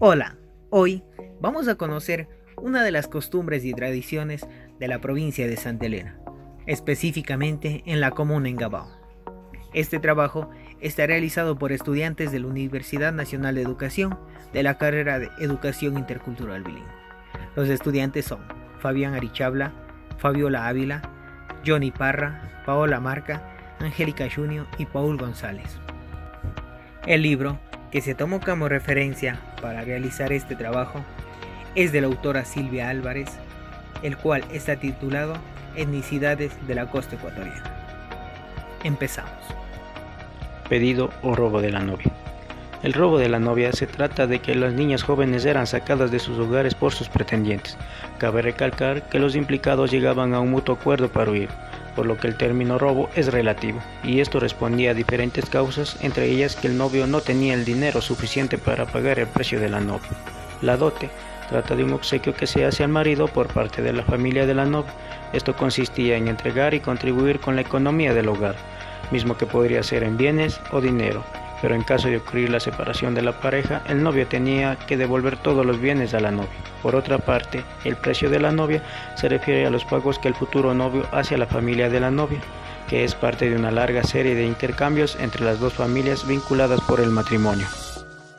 Hola, hoy vamos a conocer una de las costumbres y tradiciones de la provincia de Santa Elena, específicamente en la comuna en Gabao. Este trabajo está realizado por estudiantes de la Universidad Nacional de Educación de la carrera de Educación Intercultural Bilingüe. Los estudiantes son Fabián Arichabla, Fabiola Ávila, Johnny Parra, Paola Marca, Angélica Junio y Paul González. El libro que se tomó como referencia para realizar este trabajo es de la autora Silvia Álvarez, el cual está titulado Etnicidades de la costa ecuatoriana. Empezamos. Pedido o robo de la novia. El robo de la novia se trata de que las niñas jóvenes eran sacadas de sus hogares por sus pretendientes. Cabe recalcar que los implicados llegaban a un mutuo acuerdo para huir por lo que el término robo es relativo, y esto respondía a diferentes causas, entre ellas que el novio no tenía el dinero suficiente para pagar el precio de la novia. La dote trata de un obsequio que se hace al marido por parte de la familia de la novia. Esto consistía en entregar y contribuir con la economía del hogar, mismo que podría ser en bienes o dinero pero en caso de ocurrir la separación de la pareja, el novio tenía que devolver todos los bienes a la novia. Por otra parte, el precio de la novia se refiere a los pagos que el futuro novio hace a la familia de la novia, que es parte de una larga serie de intercambios entre las dos familias vinculadas por el matrimonio.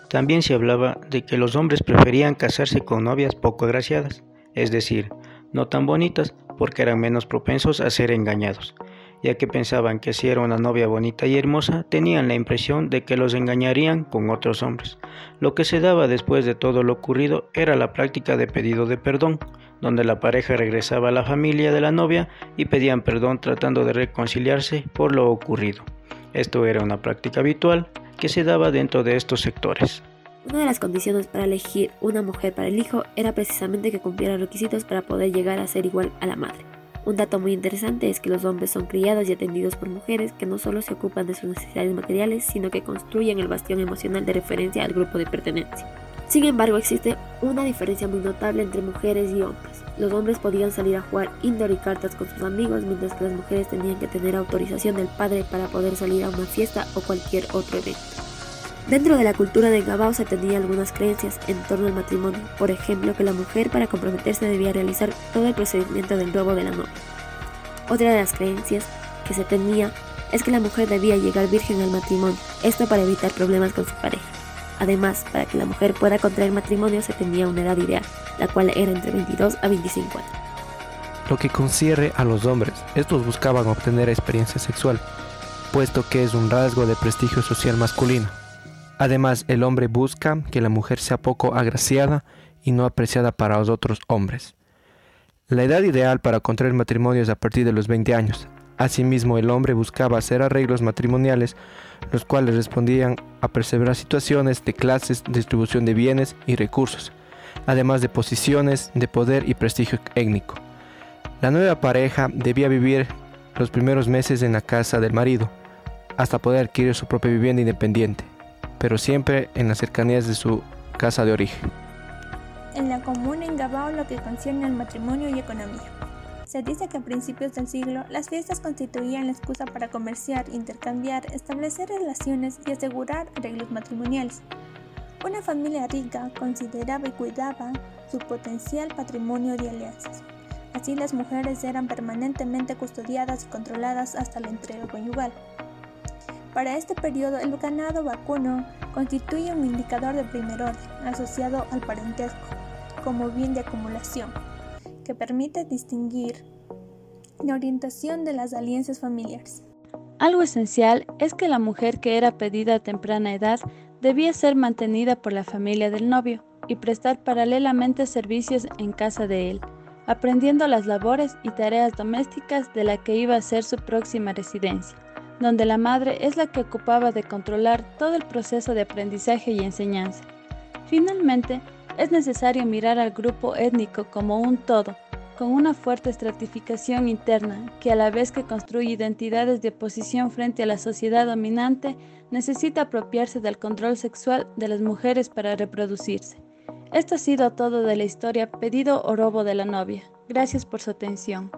También se hablaba de que los hombres preferían casarse con novias poco agraciadas, es decir, no tan bonitas porque eran menos propensos a ser engañados ya que pensaban que si era una novia bonita y hermosa, tenían la impresión de que los engañarían con otros hombres. Lo que se daba después de todo lo ocurrido era la práctica de pedido de perdón, donde la pareja regresaba a la familia de la novia y pedían perdón tratando de reconciliarse por lo ocurrido. Esto era una práctica habitual que se daba dentro de estos sectores. Una de las condiciones para elegir una mujer para el hijo era precisamente que cumpliera requisitos para poder llegar a ser igual a la madre. Un dato muy interesante es que los hombres son criados y atendidos por mujeres que no solo se ocupan de sus necesidades materiales, sino que construyen el bastión emocional de referencia al grupo de pertenencia. Sin embargo, existe una diferencia muy notable entre mujeres y hombres. Los hombres podían salir a jugar indoor y cartas con sus amigos, mientras que las mujeres tenían que tener autorización del padre para poder salir a una fiesta o cualquier otro evento. Dentro de la cultura de Gabao se tenía algunas creencias en torno al matrimonio, por ejemplo que la mujer para comprometerse debía realizar todo el procedimiento del robo de la novia. Otra de las creencias que se tenía es que la mujer debía llegar virgen al matrimonio, esto para evitar problemas con su pareja. Además, para que la mujer pueda contraer matrimonio se tenía una edad ideal, la cual era entre 22 a 25 años. Lo que concierne a los hombres, estos buscaban obtener experiencia sexual, puesto que es un rasgo de prestigio social masculino. Además, el hombre busca que la mujer sea poco agraciada y no apreciada para los otros hombres. La edad ideal para contraer matrimonio es a partir de los 20 años. Asimismo, el hombre buscaba hacer arreglos matrimoniales, los cuales respondían a perseverar situaciones de clases, distribución de bienes y recursos, además de posiciones de poder y prestigio étnico. La nueva pareja debía vivir los primeros meses en la casa del marido, hasta poder adquirir su propia vivienda independiente pero siempre en las cercanías de su casa de origen. En la comuna en Gabao lo que concierne al matrimonio y economía. Se dice que a principios del siglo las fiestas constituían la excusa para comerciar, intercambiar, establecer relaciones y asegurar arreglos matrimoniales. Una familia rica consideraba y cuidaba su potencial patrimonio de alianzas. Así las mujeres eran permanentemente custodiadas y controladas hasta la entrega conyugal. Para este periodo, el ganado vacuno constituye un indicador de primer orden asociado al parentesco como bien de acumulación, que permite distinguir la orientación de las alianzas familiares. Algo esencial es que la mujer que era pedida a temprana edad debía ser mantenida por la familia del novio y prestar paralelamente servicios en casa de él, aprendiendo las labores y tareas domésticas de la que iba a ser su próxima residencia donde la madre es la que ocupaba de controlar todo el proceso de aprendizaje y enseñanza. Finalmente, es necesario mirar al grupo étnico como un todo, con una fuerte estratificación interna que a la vez que construye identidades de oposición frente a la sociedad dominante, necesita apropiarse del control sexual de las mujeres para reproducirse. Esto ha sido todo de la historia Pedido o robo de la novia. Gracias por su atención.